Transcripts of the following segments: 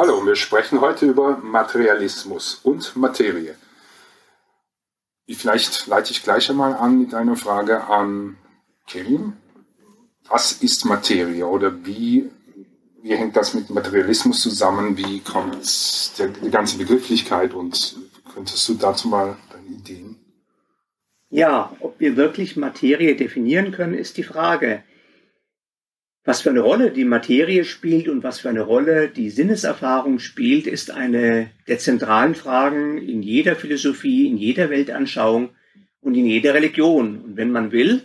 Hallo, wir sprechen heute über Materialismus und Materie. Vielleicht leite ich gleich einmal an mit einer Frage an Kevin. Was ist Materie oder wie, wie hängt das mit Materialismus zusammen? Wie kommt der, die ganze Begrifflichkeit und könntest du dazu mal deine Ideen? Ja, ob wir wirklich Materie definieren können, ist die Frage. Was für eine Rolle die Materie spielt und was für eine Rolle die Sinneserfahrung spielt, ist eine der zentralen Fragen in jeder Philosophie, in jeder Weltanschauung und in jeder Religion. Und wenn man will,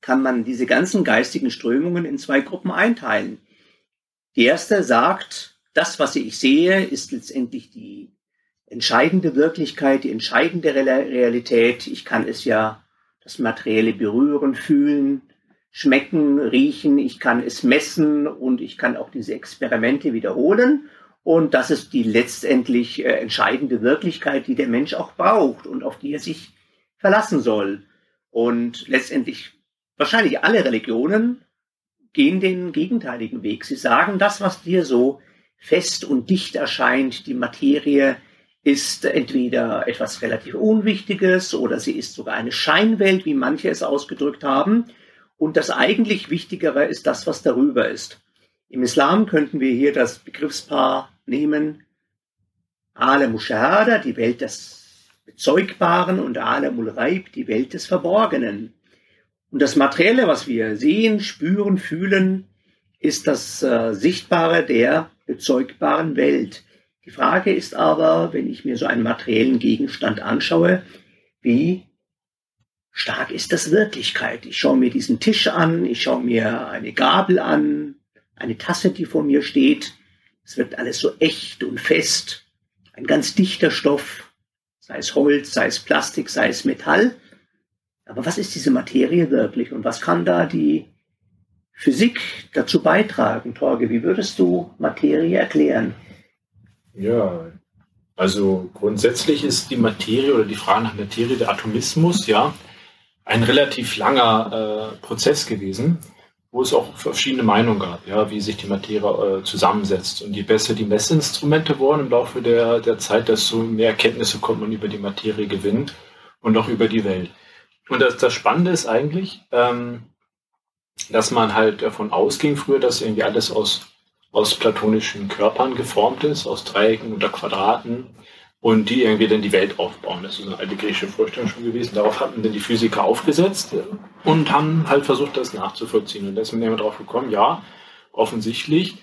kann man diese ganzen geistigen Strömungen in zwei Gruppen einteilen. Die erste sagt, das, was ich sehe, ist letztendlich die entscheidende Wirklichkeit, die entscheidende Realität. Ich kann es ja, das Materielle berühren, fühlen, schmecken, riechen, ich kann es messen und ich kann auch diese Experimente wiederholen. Und das ist die letztendlich äh, entscheidende Wirklichkeit, die der Mensch auch braucht und auf die er sich verlassen soll. Und letztendlich wahrscheinlich alle Religionen gehen den gegenteiligen Weg. Sie sagen, das, was dir so fest und dicht erscheint, die Materie, ist entweder etwas relativ Unwichtiges oder sie ist sogar eine Scheinwelt, wie manche es ausgedrückt haben. Und das eigentlich Wichtigere ist das, was darüber ist. Im Islam könnten wir hier das Begriffspaar nehmen, Alam Mushahada, die Welt des Bezeugbaren, und Alamul Raib, die Welt des Verborgenen. Und das Materielle, was wir sehen, spüren, fühlen, ist das äh, Sichtbare der bezeugbaren Welt. Die Frage ist aber, wenn ich mir so einen materiellen Gegenstand anschaue, wie stark ist das Wirklichkeit. Ich schaue mir diesen Tisch an, ich schaue mir eine Gabel an, eine Tasse, die vor mir steht. Es wirkt alles so echt und fest, ein ganz dichter Stoff, sei es Holz, sei es Plastik, sei es Metall. Aber was ist diese Materie wirklich und was kann da die Physik dazu beitragen, Torge? Wie würdest du Materie erklären? Ja, also grundsätzlich ist die Materie oder die Frage nach Materie der Atomismus, ja, ein relativ langer äh, Prozess gewesen, wo es auch verschiedene Meinungen gab, ja, wie sich die Materie äh, zusammensetzt. Und je besser die Messinstrumente wurden im Laufe der, der Zeit, desto mehr Erkenntnisse konnte man über die Materie gewinnen und auch über die Welt. Und das, das Spannende ist eigentlich, ähm, dass man halt davon ausging früher, dass irgendwie alles aus, aus platonischen Körpern geformt ist, aus Dreiecken oder Quadraten und die irgendwie dann die Welt aufbauen. Das ist eine alte griechische Vorstellung schon gewesen. Darauf hatten dann die Physiker aufgesetzt und haben halt versucht, das nachzuvollziehen. Und da ist man immer drauf gekommen, ja, offensichtlich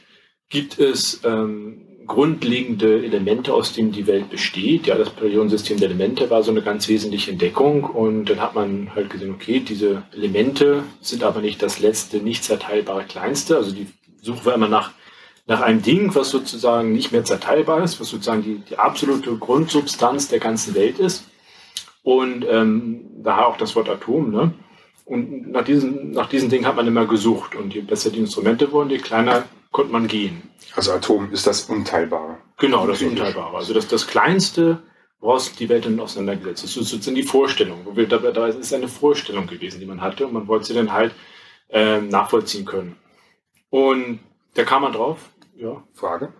gibt es ähm, grundlegende Elemente, aus denen die Welt besteht. Ja, das Periodensystem der Elemente war so eine ganz wesentliche Entdeckung. Und dann hat man halt gesehen, okay, diese Elemente sind aber nicht das letzte, nicht zerteilbare Kleinste. Also die suchen wir immer nach nach einem Ding, was sozusagen nicht mehr zerteilbar ist, was sozusagen die, die absolute Grundsubstanz der ganzen Welt ist. Und ähm, daher auch das Wort Atom. Ne? Und nach diesem, nach diesem Ding hat man immer gesucht. Und je besser die Instrumente wurden, je kleiner konnte man gehen. Also Atom ist das Unteilbare. Genau, das Unteilbare. Also das, das Kleinste, woraus die Welt dann auseinandergesetzt ist. Das ist sozusagen die Vorstellung. Da ist eine Vorstellung gewesen, die man hatte. Und man wollte sie dann halt äh, nachvollziehen können. Und da kam man drauf, ja, Frage.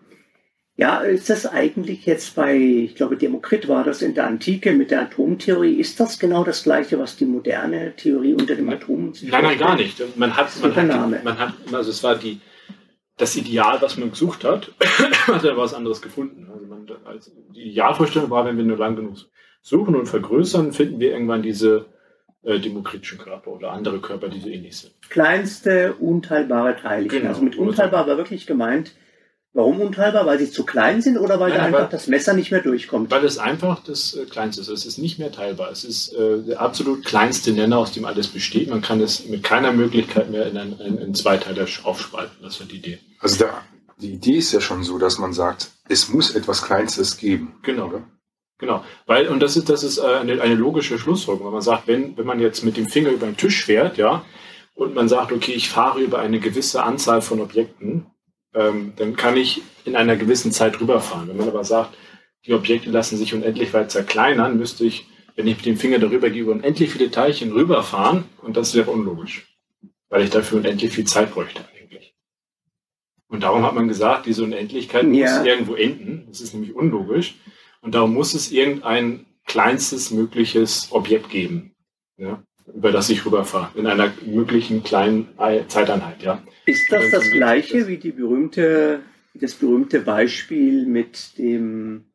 Ja, ist das eigentlich jetzt bei, ich glaube, Demokrit war das in der Antike mit der Atomtheorie, ist das genau das Gleiche, was die moderne Theorie unter dem Atom Nein, nein, gar nicht. Man hat, man hat, man hat, also es war die, das Ideal, was man gesucht hat, hat er was anderes gefunden. Also man, also die Idealvorstellung war, wenn wir nur lang genug suchen und vergrößern, finden wir irgendwann diese äh, demokritischen Körper oder andere Körper, die so ähnlich sind. Kleinste unteilbare Teilchen. Genau. Also mit unteilbar war wirklich gemeint, Warum unteilbar? Weil sie zu klein sind oder weil Nein, da einfach weil, das Messer nicht mehr durchkommt? Weil es einfach das äh, Kleinste ist. Es ist nicht mehr teilbar. Es ist äh, der absolut kleinste Nenner, aus dem alles besteht. Man kann es mit keiner Möglichkeit mehr in, ein, in, in zwei Teile aufspalten. Das war die Idee. Also der, die Idee ist ja schon so, dass man sagt, es muss etwas Kleinstes geben. Genau. Oder? Genau, weil, und das ist, das ist äh, eine, eine logische Schlussfolgerung, wenn man sagt, wenn, wenn man jetzt mit dem Finger über den Tisch fährt, ja, und man sagt, okay, ich fahre über eine gewisse Anzahl von Objekten, ähm, dann kann ich in einer gewissen Zeit rüberfahren. Wenn man aber sagt, die Objekte lassen sich unendlich weit zerkleinern, müsste ich, wenn ich mit dem Finger darüber gehe, unendlich viele Teilchen rüberfahren und das wäre unlogisch, weil ich dafür unendlich viel Zeit bräuchte eigentlich. Und darum hat man gesagt, diese Unendlichkeit Ja. muss irgendwo enden. Das ist nämlich unlogisch. Und darum muss es irgendein kleinstes mögliches Objekt geben, ja, über das ich rüberfahre, in einer möglichen kleinen Ei- Zeiteinheit. Ja. Ist das das gleiche wie die berühmte, das berühmte Beispiel mit dem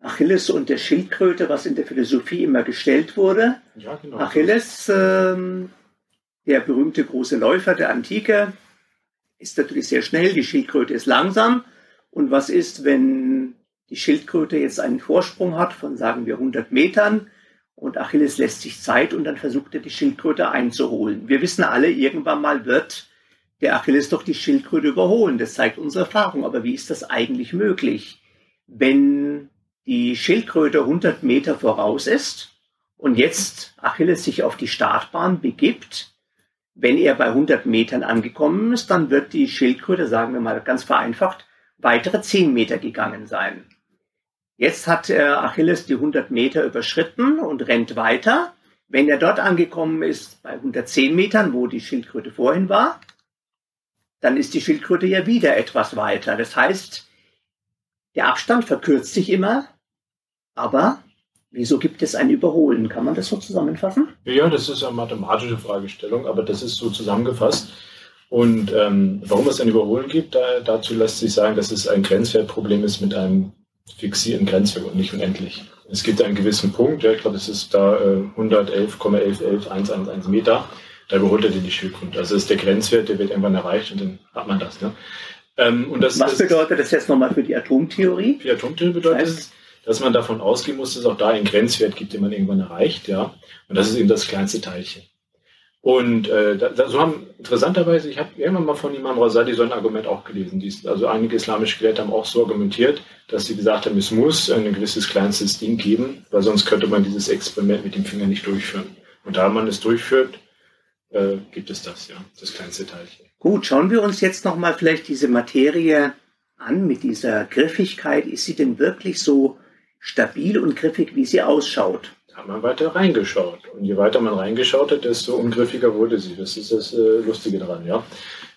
Achilles und der Schildkröte, was in der Philosophie immer gestellt wurde? Ja, genau. Achilles, ähm, der berühmte große Läufer der Antike, ist natürlich sehr schnell, die Schildkröte ist langsam. Und was ist, wenn die Schildkröte jetzt einen Vorsprung hat von, sagen wir, 100 Metern und Achilles lässt sich Zeit und dann versucht er, die Schildkröte einzuholen. Wir wissen alle, irgendwann mal wird der Achilles doch die Schildkröte überholen. Das zeigt unsere Erfahrung. Aber wie ist das eigentlich möglich? Wenn die Schildkröte 100 Meter voraus ist und jetzt Achilles sich auf die Startbahn begibt, wenn er bei 100 Metern angekommen ist, dann wird die Schildkröte, sagen wir mal ganz vereinfacht, weitere 10 Meter gegangen sein. Jetzt hat äh, Achilles die 100 Meter überschritten und rennt weiter. Wenn er dort angekommen ist, bei 110 Metern, wo die Schildkröte vorhin war, dann ist die Schildkröte ja wieder etwas weiter. Das heißt, der Abstand verkürzt sich immer, aber wieso gibt es ein Überholen? Kann man das so zusammenfassen? Ja, das ist eine mathematische Fragestellung, aber das ist so zusammengefasst. Und ähm, warum es ein Überholen gibt, da, dazu lässt sich sagen, dass es ein Grenzwertproblem ist mit einem fixierten Grenzwert und nicht unendlich. Es gibt einen gewissen Punkt, ja, ich glaube, es ist da äh, 111,111111 Meter, da überholt er die Schildkröte. Also das ist der Grenzwert, der wird irgendwann erreicht und dann hat man das. Ne? Ähm, und das Was ist, bedeutet das jetzt nochmal für die Atomtheorie? für Atomtheorie bedeutet Das heißt- es, dass man davon ausgehen muss, dass es auch da einen Grenzwert gibt, den man irgendwann erreicht, ja. Und das ist eben das kleinste Teilchen. Und äh, da, so haben interessanterweise, ich habe irgendwann mal von Imam Rasadi so ein Argument auch gelesen. Die, also einige islamische Gelehrte haben auch so argumentiert, dass sie gesagt haben, es muss ein gewisses kleinstes Ding geben, weil sonst könnte man dieses Experiment mit dem Finger nicht durchführen. Und da man es durchführt, äh, gibt es das, ja, das kleinste Teilchen. Gut, schauen wir uns jetzt nochmal vielleicht diese Materie an mit dieser Griffigkeit. Ist sie denn wirklich so stabil und griffig, wie sie ausschaut? Hat man weiter reingeschaut. Und je weiter man reingeschaut hat, desto ungriffiger wurde sie. Das ist das äh, Lustige daran, ja.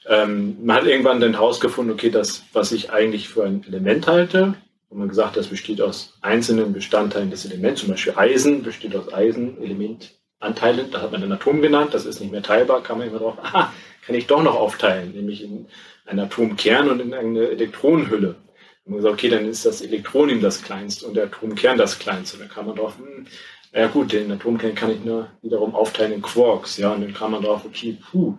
Ähm, man hat irgendwann dann herausgefunden, okay, das, was ich eigentlich für ein Element halte, wo man gesagt das besteht aus einzelnen Bestandteilen des Elements, zum Beispiel Eisen besteht aus Eisenelementanteilen, da hat man ein Atom genannt, das ist nicht mehr teilbar, kann man immer drauf, aha, kann ich doch noch aufteilen, nämlich in einen Atomkern und in eine Elektronenhülle. Und man gesagt, okay, dann ist das Elektronium das kleinste und der Atomkern das kleinste. Da kann man drauf, hm, ja gut, den Atomkern kann ich nur wiederum aufteilen in Quarks, ja, und dann kann man drauf, okay, puh,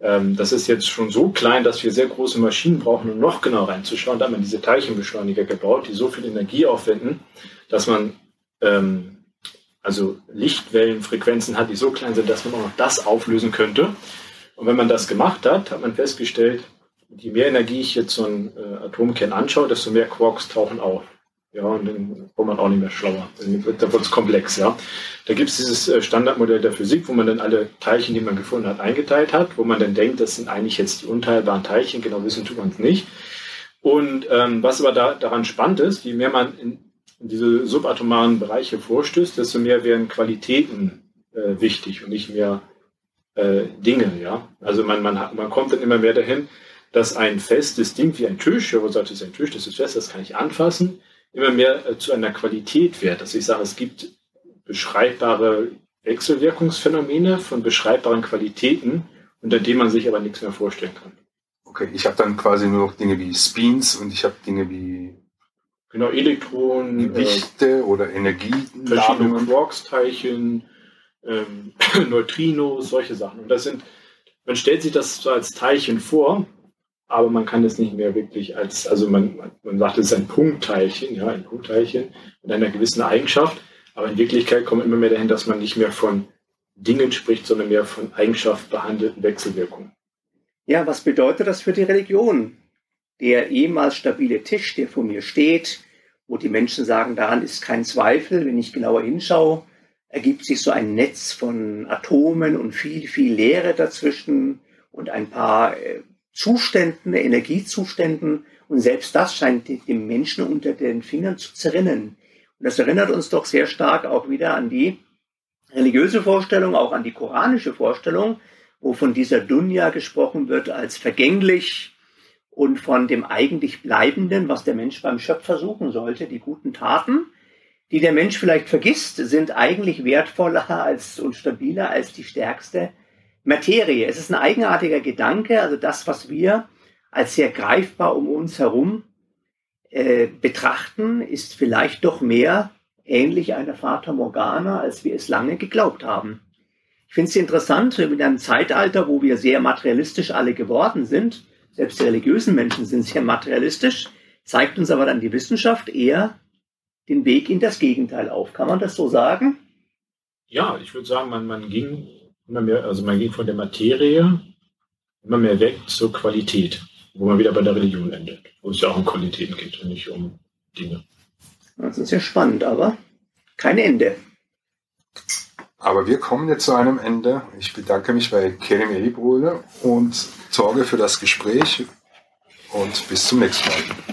ähm, das ist jetzt schon so klein, dass wir sehr große Maschinen brauchen, um noch genau reinzuschauen. Da hat man diese Teilchenbeschleuniger gebaut, die so viel Energie aufwenden, dass man ähm, also Lichtwellenfrequenzen hat, die so klein sind, dass man auch noch das auflösen könnte. Und wenn man das gemacht hat, hat man festgestellt, je mehr Energie ich jetzt so einen äh, Atomkern anschaue, desto mehr Quarks tauchen auf. Ja, und dann wird man auch nicht mehr schlauer. Dann wird es komplex, ja. Da gibt es dieses äh, Standardmodell der Physik, wo man dann alle Teilchen, die man gefunden hat, eingeteilt hat, wo man dann denkt, das sind eigentlich jetzt die unteilbaren Teilchen, genau wissen tut man es nicht. Und ähm, was aber da, daran spannend ist, je mehr man in, diese subatomaren Bereiche vorstößt, desto mehr werden Qualitäten äh, wichtig und nicht mehr äh, Dinge, ja. Also man, man, man kommt dann immer mehr dahin, dass ein festes Ding wie ein Tisch, ja, wo sagt, das ist ein Tisch, das ist fest, das kann ich anfassen, immer mehr äh, zu einer Qualität wird. Dass ich sage, es gibt beschreibbare Wechselwirkungsphänomene von beschreibbaren Qualitäten, unter denen man sich aber nichts mehr vorstellen kann. Okay, ich habe dann quasi nur noch Dinge wie Spins und ich habe Dinge wie Genau, Elektronen, äh, Dichte oder verschiedene Energieladungen. Quarks-Teilchen, ähm, Neutrinos, solche Sachen. Und das sind, man stellt sich das so als Teilchen vor, aber man kann es nicht mehr wirklich als, also man, man- sagt, es ist ein Punktteilchen, ja, ein Punktteilchen mit einer gewissen Eigenschaft, aber in Wirklichkeit kommt immer mehr dahin, dass man nicht mehr von Dingen spricht, sondern mehr von Eigenschaft behandelten Wechselwirkungen. Ja, was bedeutet das für die Religion? Der ehemals stabile Tisch, der vor mir steht, wo die Menschen sagen, daran ist kein Zweifel, wenn ich genauer hinschaue, ergibt sich so ein Netz von Atomen und viel, viel Leere dazwischen und ein paar äh, Zuständen, Energiezuständen. Und selbst das scheint de- dem Menschen unter den Fingern zu zerrinnen. Und das erinnert uns doch sehr stark auch wieder an die religiöse Vorstellung, auch an die koranische Vorstellung, wo von dieser Dunya gesprochen wird als vergänglich, und von dem eigentlich Bleibenden, was der Mensch beim Schöpfer suchen sollte, die guten Taten, die der Mensch vielleicht vergisst, sind eigentlich wertvoller als und stabiler als die stärkste Materie. Es ist ein eigenartiger Gedanke, also das, was wir als sehr greifbar um uns herum äh, betrachten, ist vielleicht doch mehr ähnlich einer Fata Morgana, als wir es lange geglaubt haben. Ich finde es interessant, in einem Zeitalter, wo wir sehr materialistisch alle geworden sind, selbst die religiösen Menschen sind sehr materialistisch, zeigt uns aber dann die Wissenschaft eher den Weg in das Gegenteil auf. Kann man das so sagen? Ja, ich würde sagen, man, man ging immer mehr, also man ging von der Materie immer mehr weg zur Qualität, wo man wieder bei der Religion endet, wo es ja auch um Qualitäten geht und nicht um Dinge. Das ist ja spannend, aber kein Ende. Aber wir kommen jetzt zu einem Ende. Ich bedanke mich bei Kerim Elibrole und sorge für das Gespräch und bis zum nächsten Mal.